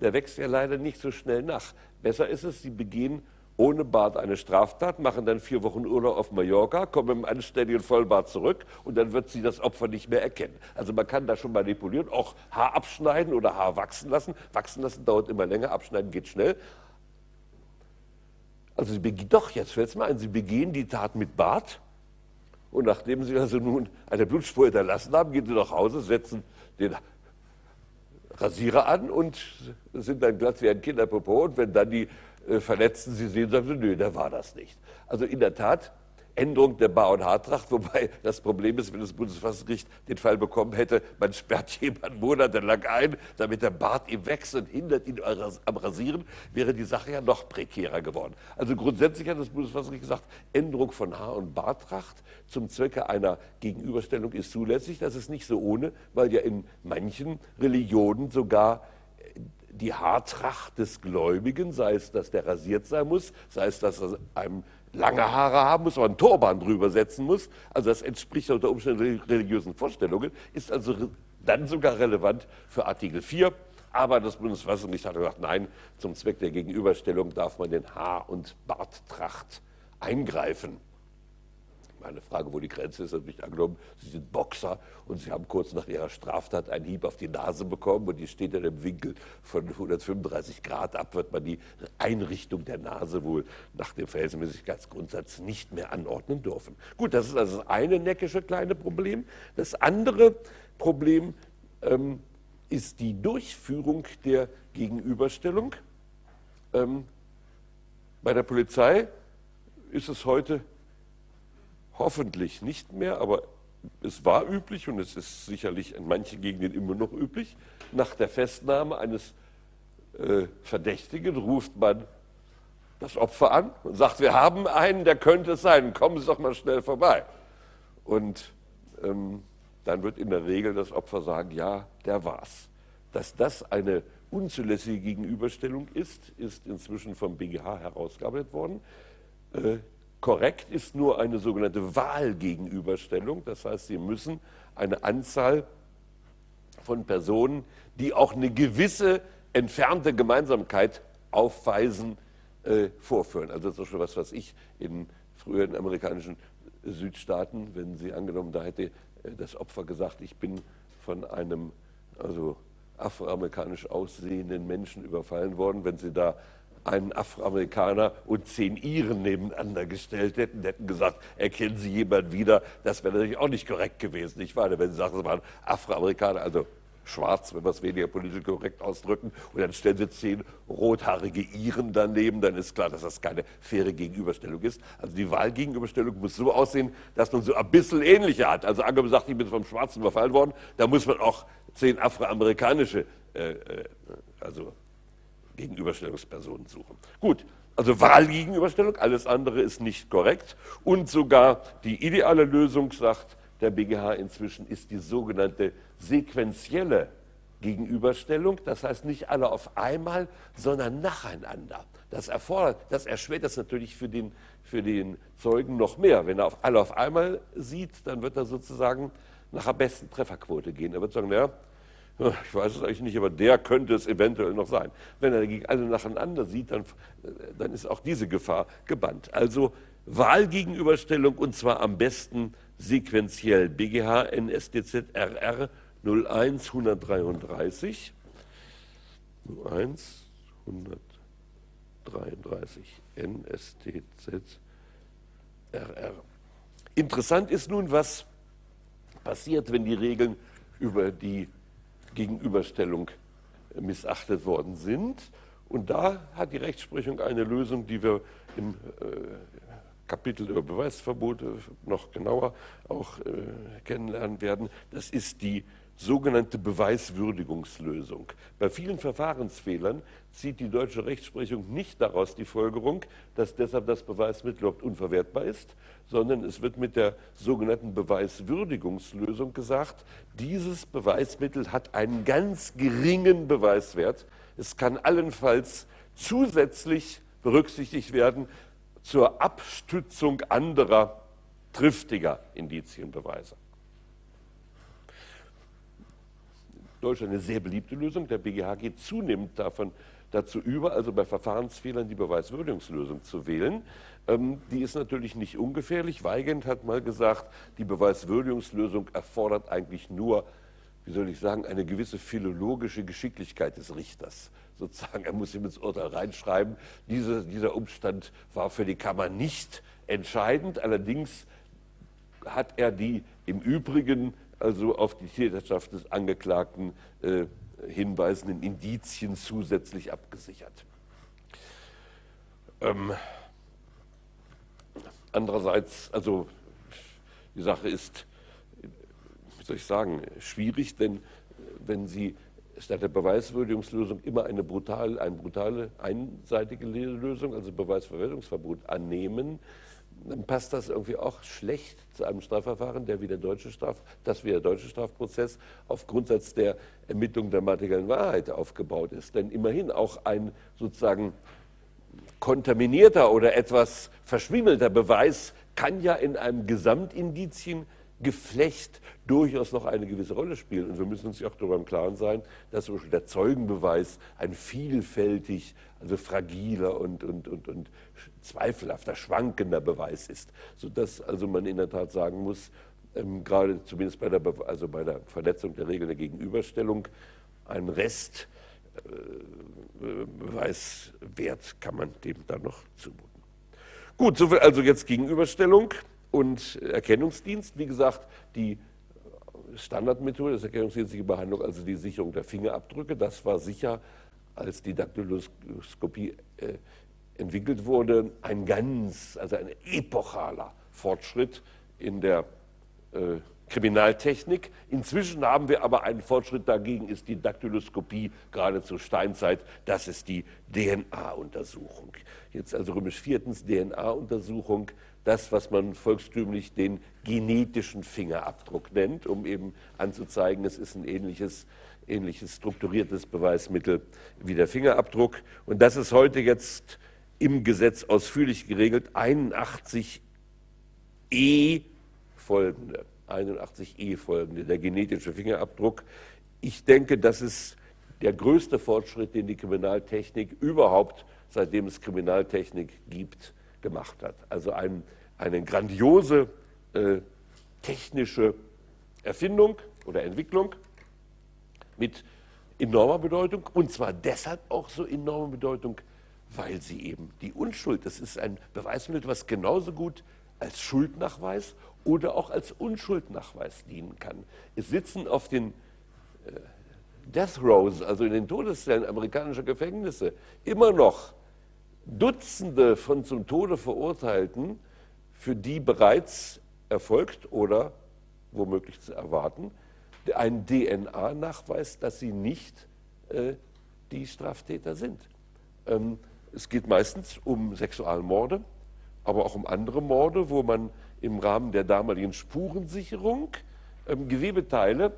der wächst ja leider nicht so schnell nach. Besser ist es, sie begehen ohne Bart eine Straftat, machen dann vier Wochen Urlaub auf Mallorca, kommen im anständigen Vollbart zurück und dann wird sie das Opfer nicht mehr erkennen. Also man kann da schon manipulieren, auch Haar abschneiden oder Haar wachsen lassen. Wachsen lassen dauert immer länger, abschneiden geht schnell. Also sie doch, jetzt fällt es mal ein, sie begehen die Tat mit Bart und nachdem sie also nun eine Blutspur hinterlassen haben, gehen sie nach Hause, setzen den Rasierer an und sind dann glatt wie ein Kinderpopo und wenn dann die äh, Verletzten sie sehen, sagen sie, nö, der war das nicht. Also in der Tat, Änderung der Bar- und Haartracht, wobei das Problem ist, wenn das Bundesverfassungsgericht den Fall bekommen hätte, man sperrt jemanden monatelang ein, damit der Bart ihm wächst und hindert ihn am Rasieren, wäre die Sache ja noch prekärer geworden. Also grundsätzlich hat das Bundesverfassungsgericht gesagt, Änderung von Haar- und Bartracht zum Zwecke einer Gegenüberstellung ist zulässig. Das ist nicht so ohne, weil ja in manchen Religionen sogar die Haartracht des Gläubigen, sei es, dass der rasiert sein muss, sei es, dass er einem lange Haare haben muss, aber einen Turban drüber setzen muss, also das entspricht unter Umständen religiösen Vorstellungen, ist also dann sogar relevant für Artikel 4. Aber das Bundesverfassungsgericht hat gesagt, nein, zum Zweck der Gegenüberstellung darf man den Haar- und Barttracht eingreifen. Meine Frage, wo die Grenze ist, natürlich angenommen, Sie sind Boxer und Sie haben kurz nach Ihrer Straftat einen Hieb auf die Nase bekommen und die steht in einem Winkel von 135 Grad ab, wird man die Einrichtung der Nase wohl nach dem Verhältnismäßigkeitsgrundsatz nicht mehr anordnen dürfen. Gut, das ist also das eine neckische kleine Problem. Das andere Problem ähm, ist die Durchführung der Gegenüberstellung. Ähm, bei der Polizei ist es heute hoffentlich nicht mehr, aber es war üblich und es ist sicherlich in manchen Gegenden immer noch üblich, nach der Festnahme eines äh, Verdächtigen ruft man das Opfer an und sagt, wir haben einen, der könnte es sein, kommen Sie doch mal schnell vorbei. Und ähm, dann wird in der Regel das Opfer sagen, ja, der war's. Dass das eine unzulässige Gegenüberstellung ist, ist inzwischen vom BGH herausgearbeitet worden. Äh, Korrekt ist nur eine sogenannte Wahlgegenüberstellung. Das heißt, Sie müssen eine Anzahl von Personen, die auch eine gewisse entfernte Gemeinsamkeit aufweisen, äh, vorführen. Also ist schon was, was ich in früheren amerikanischen Südstaaten, wenn Sie angenommen, da hätte äh, das Opfer gesagt, ich bin von einem also afroamerikanisch aussehenden Menschen überfallen worden, wenn Sie da einen Afroamerikaner und zehn Iren nebeneinander gestellt hätten, hätten gesagt, erkennen Sie jemanden wieder, das wäre natürlich auch nicht korrekt gewesen. Ich meine, wenn Sie sagen, es waren Afroamerikaner, also schwarz, wenn wir es weniger politisch korrekt ausdrücken, und dann stellen Sie zehn rothaarige Iren daneben, dann ist klar, dass das keine faire Gegenüberstellung ist. Also die Wahlgegenüberstellung muss so aussehen, dass man so ein bisschen ähnliche hat. Also angenommen sagt, ich bin vom Schwarzen überfallen worden, da muss man auch zehn afroamerikanische, äh, äh also Gegenüberstellungspersonen suchen. Gut, also Wahlgegenüberstellung, alles andere ist nicht korrekt. Und sogar die ideale Lösung, sagt der BGH inzwischen, ist die sogenannte sequentielle Gegenüberstellung. Das heißt nicht alle auf einmal, sondern nacheinander. Das, erfordert, das erschwert das natürlich für den, für den Zeugen noch mehr. Wenn er auf, alle auf einmal sieht, dann wird er sozusagen nach der besten Trefferquote gehen. Er wird sagen, naja, ich weiß es eigentlich nicht, aber der könnte es eventuell noch sein. Wenn er dagegen alle nacheinander sieht, dann, dann ist auch diese Gefahr gebannt. Also Wahlgegenüberstellung und zwar am besten sequenziell. BGH NSDZ RR 01 133 01 133 NSTZ RR. Interessant ist nun, was passiert, wenn die Regeln über die Gegenüberstellung missachtet worden sind. Und da hat die Rechtsprechung eine Lösung, die wir im äh, Kapitel über Beweisverbote noch genauer auch äh, kennenlernen werden. Das ist die sogenannte Beweiswürdigungslösung. Bei vielen Verfahrensfehlern zieht die deutsche Rechtsprechung nicht daraus die Folgerung, dass deshalb das Beweismittel überhaupt unverwertbar ist, sondern es wird mit der sogenannten Beweiswürdigungslösung gesagt, dieses Beweismittel hat einen ganz geringen Beweiswert. Es kann allenfalls zusätzlich berücksichtigt werden, zur Abstützung anderer triftiger Indizienbeweise. Deutschland eine sehr beliebte Lösung. Der BGH geht zunehmend davon dazu über, also bei Verfahrensfehlern die Beweiswürdigungslösung zu wählen. Ähm, die ist natürlich nicht ungefährlich. Weigand hat mal gesagt, die Beweiswürdigungslösung erfordert eigentlich nur, wie soll ich sagen, eine gewisse philologische Geschicklichkeit des Richters. Sozusagen, er muss ihm ins Urteil reinschreiben, diese, dieser Umstand war für die Kammer nicht entscheidend. Allerdings hat er die im Übrigen also auf die Täterschaft des Angeklagten äh, hinweisenden Indizien zusätzlich abgesichert. Ähm, andererseits, also die Sache ist, wie soll ich sagen, schwierig, denn wenn Sie statt der Beweiswürdigungslösung immer eine brutale, eine brutale einseitige Lösung, also Beweisverwertungsverbot annehmen, dann passt das irgendwie auch schlecht zu einem Strafverfahren, der wie der deutsche Straf, das wie der deutsche Strafprozess auf Grundsatz der Ermittlung der materiellen Wahrheit aufgebaut ist. Denn immerhin auch ein sozusagen kontaminierter oder etwas verschwimmelter Beweis kann ja in einem Gesamtindizien Geflecht durchaus noch eine gewisse Rolle spielen. Und wir müssen uns ja auch darüber im Klaren sein, dass zum Beispiel der Zeugenbeweis ein vielfältig, also fragiler und, und, und, und zweifelhafter, schwankender Beweis ist. Sodass also man in der Tat sagen muss, ähm, gerade zumindest bei der, also bei der Verletzung der Regeln der Gegenüberstellung, ein Rest äh, Beweiswert kann man dem dann noch zumuten. Gut, soviel also jetzt Gegenüberstellung und Erkennungsdienst. Wie gesagt, die Standardmethode des erkennungsdienstliche Behandlung, also die Sicherung der Fingerabdrücke, das war sicher, als die Daktyloskopie äh, entwickelt wurde, ein ganz, also ein epochaler Fortschritt in der äh, Kriminaltechnik. Inzwischen haben wir aber einen Fortschritt dagegen, ist die Daktyloskopie gerade zur Steinzeit, das ist die DNA-Untersuchung. Jetzt also römisch viertens DNA-Untersuchung, das, was man volkstümlich den genetischen Fingerabdruck nennt, um eben anzuzeigen, es ist ein ähnliches, ähnliches strukturiertes Beweismittel wie der Fingerabdruck. Und das ist heute jetzt im Gesetz ausführlich geregelt, 81e folgende. 81e folgende, der genetische Fingerabdruck. Ich denke, das ist der größte Fortschritt, den die Kriminaltechnik überhaupt, seitdem es Kriminaltechnik gibt, gemacht hat. Also ein, eine grandiose äh, technische Erfindung oder Entwicklung mit enormer Bedeutung und zwar deshalb auch so enorme Bedeutung, weil sie eben die Unschuld, das ist ein Beweismittel, was genauso gut als Schuldnachweis oder auch als Unschuldnachweis dienen kann. Es sitzen auf den äh, Death Rows, also in den Todeszellen amerikanischer Gefängnisse, immer noch Dutzende von zum Tode Verurteilten, für die bereits erfolgt oder womöglich zu erwarten, ein DNA-Nachweis, dass sie nicht äh, die Straftäter sind. Ähm, es geht meistens um Sexualmorde, aber auch um andere Morde, wo man im Rahmen der damaligen Spurensicherung ähm, Gewebeteile,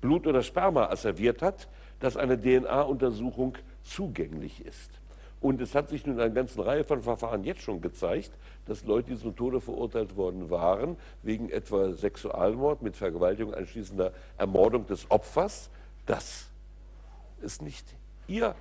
Blut oder Sperma asserviert hat, dass eine DNA-Untersuchung zugänglich ist. Und es hat sich nun in einer ganzen Reihe von Verfahren jetzt schon gezeigt, dass Leute, die zum Tode verurteilt worden waren, wegen etwa Sexualmord mit Vergewaltigung anschließender Ermordung des Opfers, dass es nicht ihr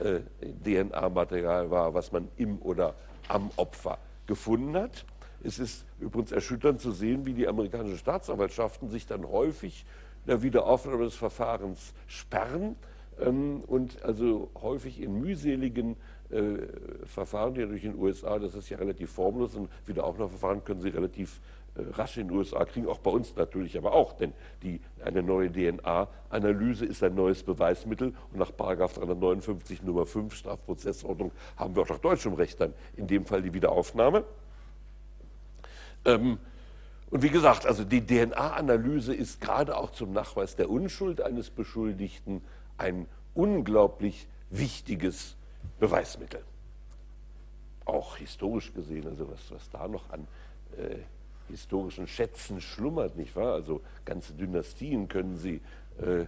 äh, DNA-Material war, was man im oder am Opfer gefunden hat. Es ist übrigens erschütternd zu sehen, wie die amerikanischen Staatsanwaltschaften sich dann häufig der Wiederaufnahme des Verfahrens sperren ähm, und also häufig in mühseligen äh, Verfahren, die durch den USA, das ist ja relativ formlos, und Wiederaufnahmeverfahren können sie relativ äh, rasch in den USA kriegen, auch bei uns natürlich aber auch, denn die, eine neue DNA-Analyse ist ein neues Beweismittel und nach 359 Nummer 5 Strafprozessordnung haben wir auch nach deutschem Recht dann in dem Fall die Wiederaufnahme. Ähm, und wie gesagt, also die DNA-Analyse ist gerade auch zum Nachweis der Unschuld eines Beschuldigten ein unglaublich wichtiges Beweismittel. Auch historisch gesehen, also was, was da noch an äh, historischen Schätzen schlummert, nicht wahr? Also ganze Dynastien können Sie äh,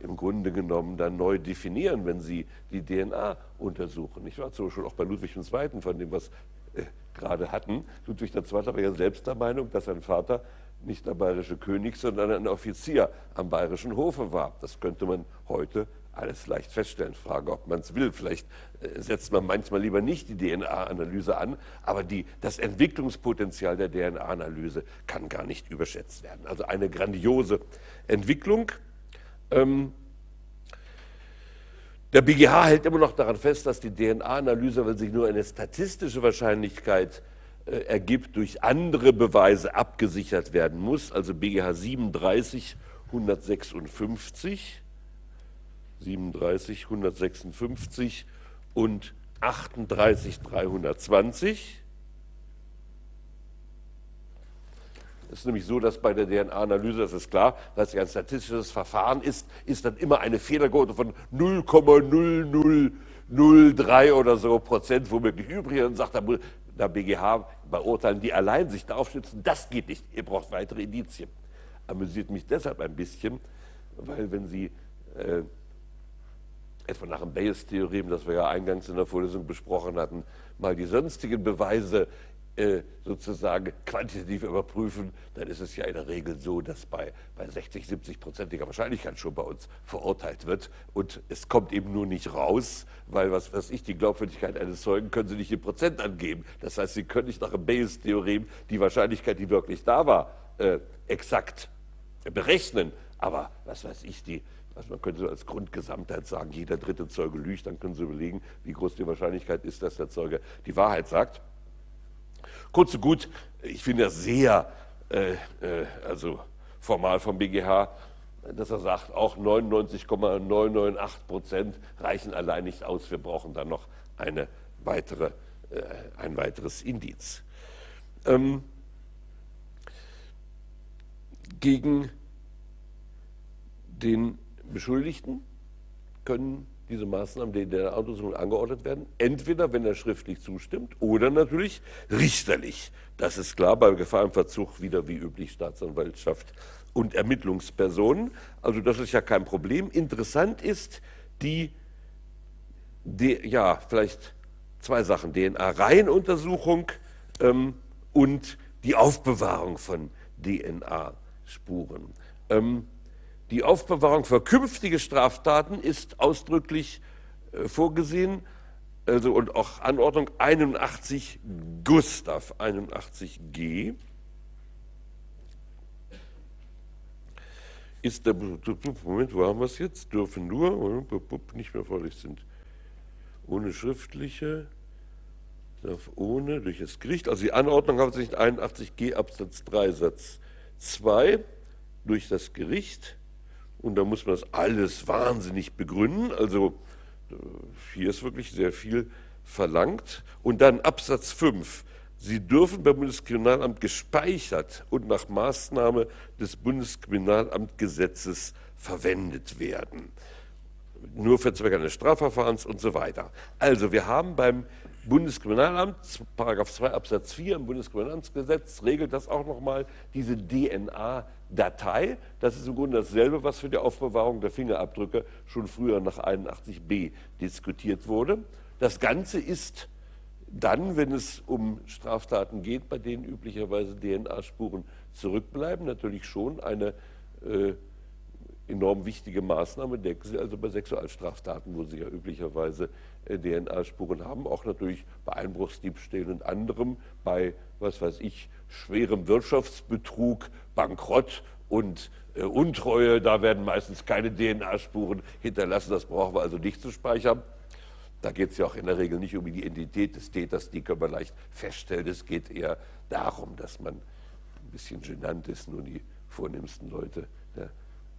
im Grunde genommen dann neu definieren, wenn Sie die DNA untersuchen, nicht wahr? Zum Beispiel auch bei Ludwig II., von dem, was äh, gerade hatten. Ludwig II. war ja selbst der Meinung, dass sein Vater nicht der bayerische König, sondern ein Offizier am bayerischen Hofe war. Das könnte man heute alles leicht feststellen. Frage, ob man es will. Vielleicht äh, setzt man manchmal lieber nicht die DNA-Analyse an, aber die, das Entwicklungspotenzial der DNA-Analyse kann gar nicht überschätzt werden. Also eine grandiose Entwicklung. Ähm, der BGH hält immer noch daran fest, dass die DNA-Analyse, weil sich nur eine statistische Wahrscheinlichkeit äh, ergibt, durch andere Beweise abgesichert werden muss. Also BGH 37 156 37, 156 und 38, 320. Es ist nämlich so, dass bei der DNA-Analyse, das ist klar, weil es ja ein statistisches Verfahren ist, ist dann immer eine Fehlerquote von 0,0003 oder so Prozent womöglich übrig. Und sagt der, BGH beurteilen, die allein sich darauf stützen, das geht nicht, ihr braucht weitere Indizien. Amüsiert mich deshalb ein bisschen, weil wenn Sie äh, etwa nach dem Bayes-Theorem, das wir ja eingangs in der Vorlesung besprochen hatten, mal die sonstigen Beweise äh, sozusagen quantitativ überprüfen, dann ist es ja in der Regel so, dass bei, bei 60, 70 prozentiger Wahrscheinlichkeit schon bei uns verurteilt wird. Und es kommt eben nur nicht raus, weil, was weiß ich, die Glaubwürdigkeit eines Zeugen können Sie nicht in Prozent angeben. Das heißt, Sie können nicht nach dem Bayes-Theorem die Wahrscheinlichkeit, die wirklich da war, äh, exakt berechnen. Aber, was weiß ich, die, also man könnte so als Grundgesamtheit sagen, jeder dritte Zeuge lügt, dann können Sie überlegen, wie groß die Wahrscheinlichkeit ist, dass der Zeuge die Wahrheit sagt. Kurz und gut, ich finde das sehr, äh, äh, also formal vom BGH, dass er sagt, auch 99,998 Prozent reichen allein nicht aus. Wir brauchen dann noch eine weitere, äh, ein weiteres Indiz. Ähm, gegen den Beschuldigten können diese Maßnahmen der DNA-Untersuchung angeordnet werden. Entweder, wenn er schriftlich zustimmt, oder natürlich richterlich. Das ist klar, bei Gefahr im Verzug wieder wie üblich Staatsanwaltschaft und Ermittlungspersonen. Also das ist ja kein Problem. Interessant ist die, die ja, vielleicht zwei Sachen, DNA-Reihenuntersuchung ähm, und die Aufbewahrung von DNA-Spuren. Ähm, die Aufbewahrung für künftige Straftaten ist ausdrücklich äh, vorgesehen also, und auch Anordnung 81 Gustav 81g ist der Moment, wo haben wir es jetzt? Dürfen nur nicht mehr vorliegt sind. Ohne schriftliche, darf ohne durch das Gericht, also die Anordnung hat sich 81g Absatz 3 Satz 2 durch das Gericht und da muss man das alles wahnsinnig begründen. Also äh, hier ist wirklich sehr viel verlangt. Und dann Absatz 5. Sie dürfen beim Bundeskriminalamt gespeichert und nach Maßnahme des Bundeskriminalamtgesetzes verwendet werden. Nur für Zwecke eines Strafverfahrens und so weiter. Also wir haben beim Bundeskriminalamt, Paragraph 2 Absatz 4 im Bundeskriminalamtsgesetz regelt das auch nochmal, diese DNA Datei. Das ist im Grunde dasselbe, was für die Aufbewahrung der Fingerabdrücke schon früher nach 81b diskutiert wurde. Das Ganze ist dann, wenn es um Straftaten geht, bei denen üblicherweise DNA-Spuren zurückbleiben, natürlich schon eine äh, enorm wichtige Maßnahme. Denken Sie also bei Sexualstraftaten, wo Sie ja üblicherweise äh, DNA-Spuren haben, auch natürlich bei Einbruchsdiebstählen und anderem, bei, was weiß ich, schwerem Wirtschaftsbetrug, Bankrott und äh, Untreue, da werden meistens keine DNA-Spuren hinterlassen. Das brauchen wir also nicht zu speichern. Da geht es ja auch in der Regel nicht um die Identität des Täters, die können wir leicht feststellen. Es geht eher darum, dass man ein bisschen genannt ist, nur die vornehmsten Leute der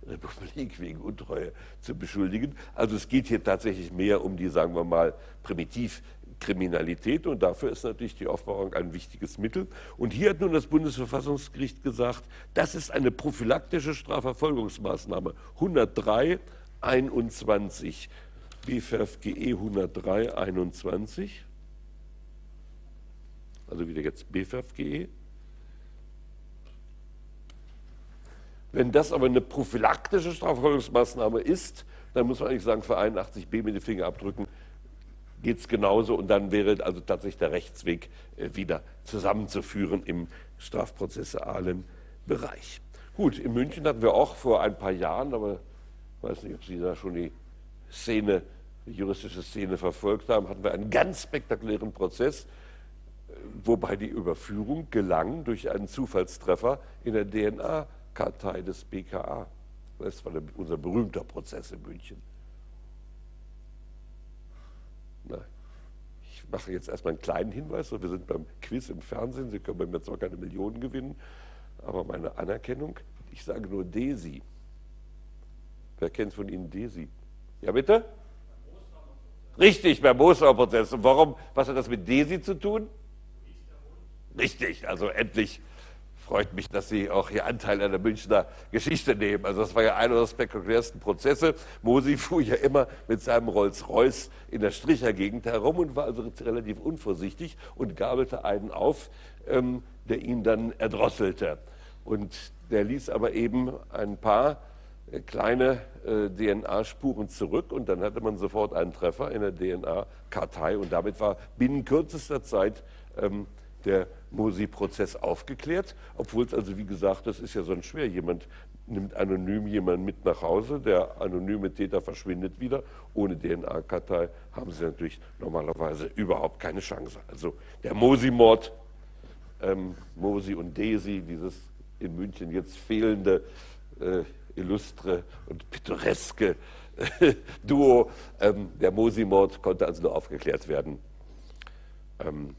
Republik wegen Untreue zu beschuldigen. Also es geht hier tatsächlich mehr um die, sagen wir mal, primitiv Kriminalität und dafür ist natürlich die Aufbewahrung ein wichtiges Mittel. Und hier hat nun das Bundesverfassungsgericht gesagt, das ist eine prophylaktische Strafverfolgungsmaßnahme 103 21 BFFGE 103 21 also wieder jetzt BFFGE. Wenn das aber eine prophylaktische Strafverfolgungsmaßnahme ist, dann muss man eigentlich sagen, für 81b mit den Fingerabdrücken geht es genauso und dann wäre also tatsächlich der Rechtsweg äh, wieder zusammenzuführen im strafprozessualen Bereich. Gut, in München hatten wir auch vor ein paar Jahren, aber ich weiß nicht, ob Sie da schon die Szene, die juristische Szene verfolgt haben, hatten wir einen ganz spektakulären Prozess, äh, wobei die Überführung gelang durch einen Zufallstreffer in der DNA-Kartei des BKA. Das war unser berühmter Prozess in München. Na, ich mache jetzt erstmal einen kleinen Hinweis. Wir sind beim Quiz im Fernsehen. Sie können bei mir zwar keine Millionen gewinnen, aber meine Anerkennung, ich sage nur Desi. Wer kennt von Ihnen Desi? Ja, bitte? Richtig, beim Moosau-Prozess. Und warum, was hat das mit Desi zu tun? Richtig, also endlich freut mich, dass Sie auch hier Anteil an der Münchner Geschichte nehmen. Also das war ja einer der spektakulärsten Prozesse. Mosi fuhr ja immer mit seinem Rolls-Royce in der Strichergegend herum und war also relativ unvorsichtig und gabelte einen auf, ähm, der ihn dann erdrosselte. Und der ließ aber eben ein paar äh, kleine äh, DNA-Spuren zurück und dann hatte man sofort einen Treffer in der DNA-Kartei und damit war binnen kürzester Zeit ähm, der Mosi-Prozess aufgeklärt, obwohl es also, wie gesagt, das ist ja sonst schwer. Jemand nimmt anonym jemanden mit nach Hause, der anonyme Täter verschwindet wieder. Ohne DNA-Kartei haben sie natürlich normalerweise überhaupt keine Chance. Also der Mosi-Mord, ähm, Mosi und Desi, dieses in München jetzt fehlende äh, illustre und pittoreske äh, Duo, ähm, der Mosi-Mord konnte also nur aufgeklärt werden. Ähm,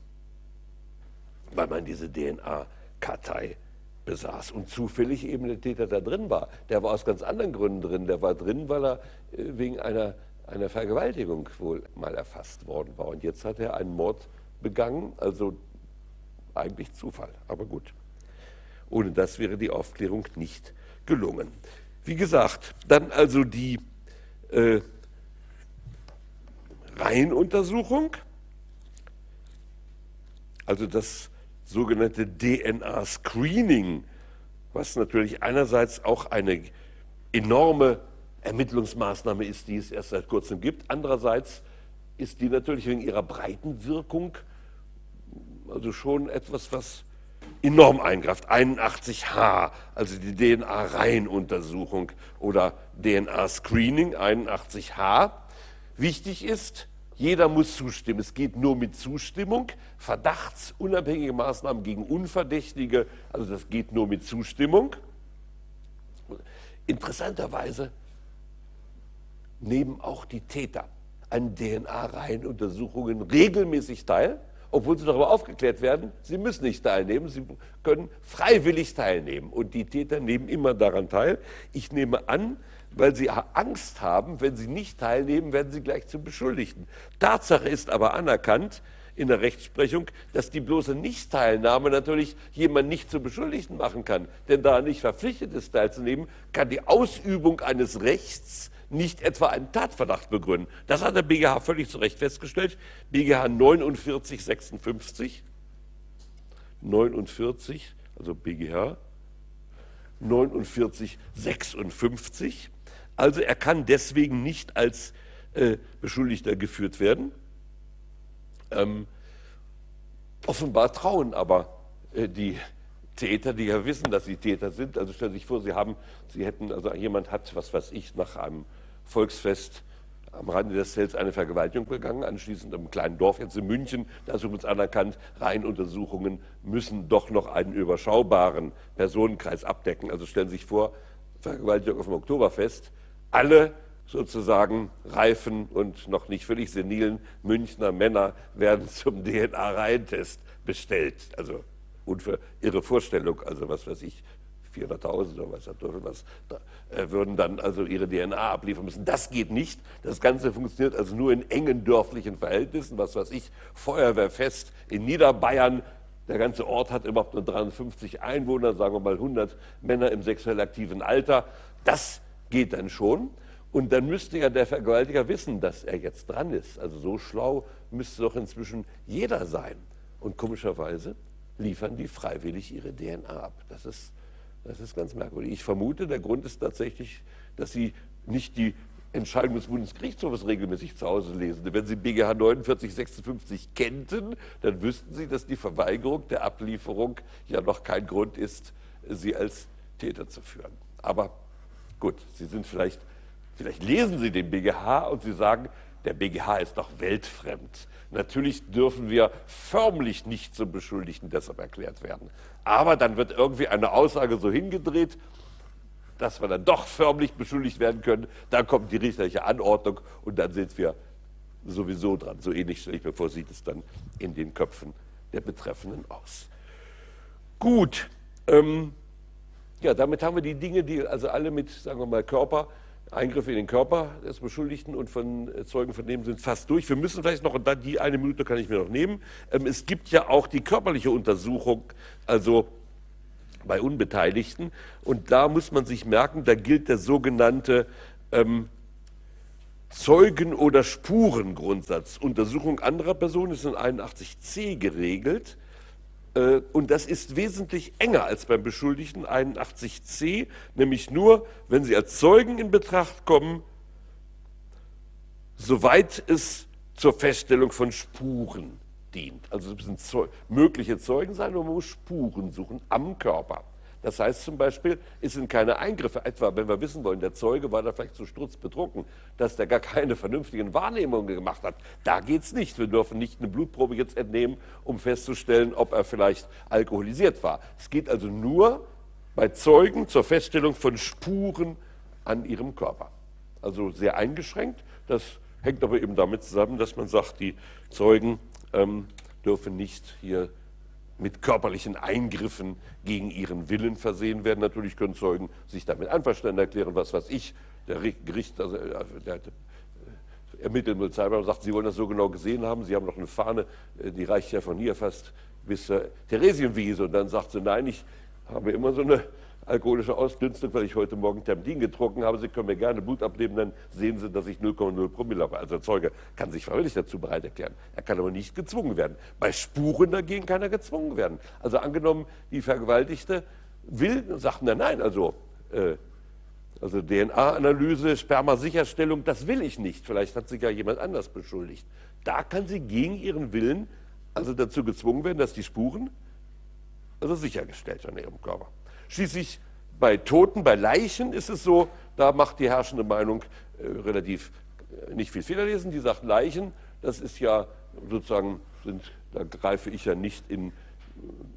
weil man diese DNA-Kartei besaß und zufällig eben der Täter da drin war. Der war aus ganz anderen Gründen drin. Der war drin, weil er äh, wegen einer, einer Vergewaltigung wohl mal erfasst worden war. Und jetzt hat er einen Mord begangen, also eigentlich Zufall, aber gut. Ohne das wäre die Aufklärung nicht gelungen. Wie gesagt, dann also die äh, Reihenuntersuchung, also das sogenannte DNA-Screening, was natürlich einerseits auch eine enorme Ermittlungsmaßnahme ist, die es erst seit kurzem gibt. Andererseits ist die natürlich wegen ihrer breiten Wirkung also schon etwas, was enorm eingreift. 81H, also die DNA-Reihenuntersuchung oder DNA-Screening 81H. Wichtig ist, jeder muss zustimmen. Es geht nur mit Zustimmung. Verdachtsunabhängige Maßnahmen gegen Unverdächtige, also das geht nur mit Zustimmung. Interessanterweise nehmen auch die Täter an DNA-Reihenuntersuchungen regelmäßig teil, obwohl sie darüber aufgeklärt werden, sie müssen nicht teilnehmen, sie können freiwillig teilnehmen. Und die Täter nehmen immer daran teil. Ich nehme an, weil sie Angst haben, wenn sie nicht teilnehmen, werden sie gleich zum Beschuldigten. Tatsache ist aber anerkannt in der Rechtsprechung, dass die bloße Nichtteilnahme natürlich jemand nicht zum Beschuldigten machen kann. Denn da er nicht verpflichtet ist, teilzunehmen, kann die Ausübung eines Rechts nicht etwa einen Tatverdacht begründen. Das hat der BGH völlig zu Recht festgestellt. BGH 4956, 49, also BGH 4956 also er kann deswegen nicht als äh, Beschuldigter geführt werden. Ähm, offenbar trauen aber äh, die Täter, die ja wissen, dass sie Täter sind. Also stellen Sie sich vor, Sie haben, Sie hätten, also jemand hat, was weiß ich, nach einem Volksfest am Rande des Zelts eine Vergewaltigung begangen, anschließend im kleinen Dorf jetzt in München, da ist übrigens anerkannt, Reihenuntersuchungen müssen doch noch einen überschaubaren Personenkreis abdecken. Also stellen Sie sich vor, Vergewaltigung auf dem Oktoberfest, alle sozusagen reifen und noch nicht völlig senilen Münchner Männer werden zum DNA-Reihentest bestellt. Also für irre Vorstellung, also was weiß ich, 400.000 oder was, was äh, würden dann also ihre DNA abliefern müssen. Das geht nicht. Das Ganze funktioniert also nur in engen dörflichen Verhältnissen. Was weiß ich, Feuerwehrfest in Niederbayern. Der ganze Ort hat überhaupt nur 350 Einwohner, sagen wir mal 100 Männer im sexuell aktiven Alter. Das geht dann schon. Und dann müsste ja der Vergewaltiger wissen, dass er jetzt dran ist. Also so schlau müsste doch inzwischen jeder sein. Und komischerweise liefern die freiwillig ihre DNA ab. Das ist, das ist ganz merkwürdig. Ich vermute, der Grund ist tatsächlich, dass sie nicht die Entscheidung des Bundesgerichtshofes regelmäßig zu Hause lesen. Wenn Sie BGH 4956 kennten, dann wüssten Sie, dass die Verweigerung der Ablieferung ja noch kein Grund ist, Sie als Täter zu führen. Aber gut, Sie sind vielleicht, vielleicht lesen Sie den BGH und Sie sagen, der BGH ist doch weltfremd. Natürlich dürfen wir förmlich nicht zum Beschuldigten deshalb erklärt werden. Aber dann wird irgendwie eine Aussage so hingedreht, dass wir dann doch förmlich beschuldigt werden können. Dann kommt die richterliche Anordnung und dann sind wir sowieso dran. So ähnlich stelle ich mir vor, sieht es dann in den Köpfen der Betreffenden aus. Gut, ähm, ja, damit haben wir die Dinge, die also alle mit, sagen wir mal, Körper, Eingriffe in den Körper des Beschuldigten und von Zeugen vernehmen sind fast durch. Wir müssen vielleicht noch, und die eine Minute kann ich mir noch nehmen. Ähm, es gibt ja auch die körperliche Untersuchung, also bei Unbeteiligten. Und da muss man sich merken, da gilt der sogenannte ähm, Zeugen- oder Spurengrundsatz. Untersuchung anderer Personen ist in 81c geregelt. Äh, und das ist wesentlich enger als beim Beschuldigten 81c, nämlich nur, wenn sie als Zeugen in Betracht kommen, soweit es zur Feststellung von Spuren dient. Also es müssen Zeu mögliche Zeugen sein und man muss Spuren suchen am Körper. Das heißt zum Beispiel, es sind keine Eingriffe, etwa wenn wir wissen wollen, der Zeuge war da vielleicht so sturzbetrunken, dass der gar keine vernünftigen Wahrnehmungen gemacht hat. Da geht es nicht. Wir dürfen nicht eine Blutprobe jetzt entnehmen, um festzustellen, ob er vielleicht alkoholisiert war. Es geht also nur bei Zeugen zur Feststellung von Spuren an ihrem Körper. Also sehr eingeschränkt. Das hängt aber eben damit zusammen, dass man sagt, die Zeugen ähm, dürfen nicht hier mit körperlichen Eingriffen gegen ihren Willen versehen werden. Natürlich können Zeugen sich damit einverstanden erklären, was weiß ich. Der Gericht, also äh, der äh, ermitteln will Polizeibeamte sagt, Sie wollen das so genau gesehen haben, Sie haben noch eine Fahne, äh, die reicht ja von hier fast bis zur Theresienwiese. Und dann sagt sie, nein, ich habe immer so eine alkoholische Ausdünstung, weil ich heute Morgen Termin getrunken habe. Sie können mir gerne Blut abnehmen, dann sehen Sie, dass ich 0,0 Promille habe. Also der Zeuge kann sich freiwillig dazu bereit erklären. Er kann aber nicht gezwungen werden. Bei Spuren dagegen kann er gezwungen werden. Also angenommen, die Vergewaltigte will, sagt er nein, also, äh, also DNA-Analyse, Spermasicherstellung, das will ich nicht. Vielleicht hat sich ja jemand anders beschuldigt. Da kann sie gegen ihren Willen also dazu gezwungen werden, dass die Spuren also sichergestellt werden in ihrem Körper. Schließlich bei Toten, bei Leichen ist es so, da macht die herrschende Meinung äh, relativ äh, nicht viel Fehlerlesen. Die sagt Leichen, das ist ja sozusagen, sind, da greife ich ja nicht in äh,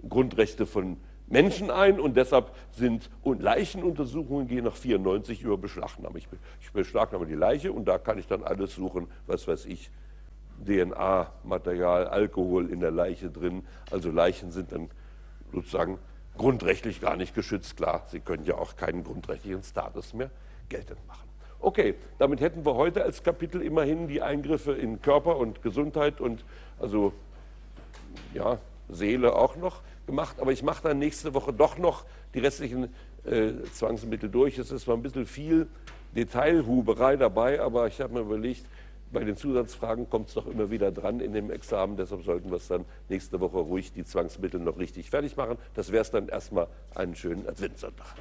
Grundrechte von Menschen ein und deshalb sind und Leichenuntersuchungen gehen nach 94 über Beschlagnahme. Ich, ich beschlagnahme die Leiche und da kann ich dann alles suchen, was weiß ich, DNA-Material, Alkohol in der Leiche drin. Also Leichen sind dann sozusagen grundrechtlich gar nicht geschützt. Klar, Sie können ja auch keinen grundrechtlichen Status mehr geltend machen. Okay, damit hätten wir heute als Kapitel immerhin die Eingriffe in Körper und Gesundheit und also ja, Seele auch noch gemacht. Aber ich mache dann nächste Woche doch noch die restlichen äh, Zwangsmittel durch. Es ist zwar ein bisschen viel Detailhuberei dabei, aber ich habe mir überlegt, bei den Zusatzfragen kommt es doch immer wieder dran in dem Examen. Deshalb sollten wir es dann nächste Woche ruhig die Zwangsmittel noch richtig fertig machen. Das wäre es dann erstmal einen schönen Adventssonntag.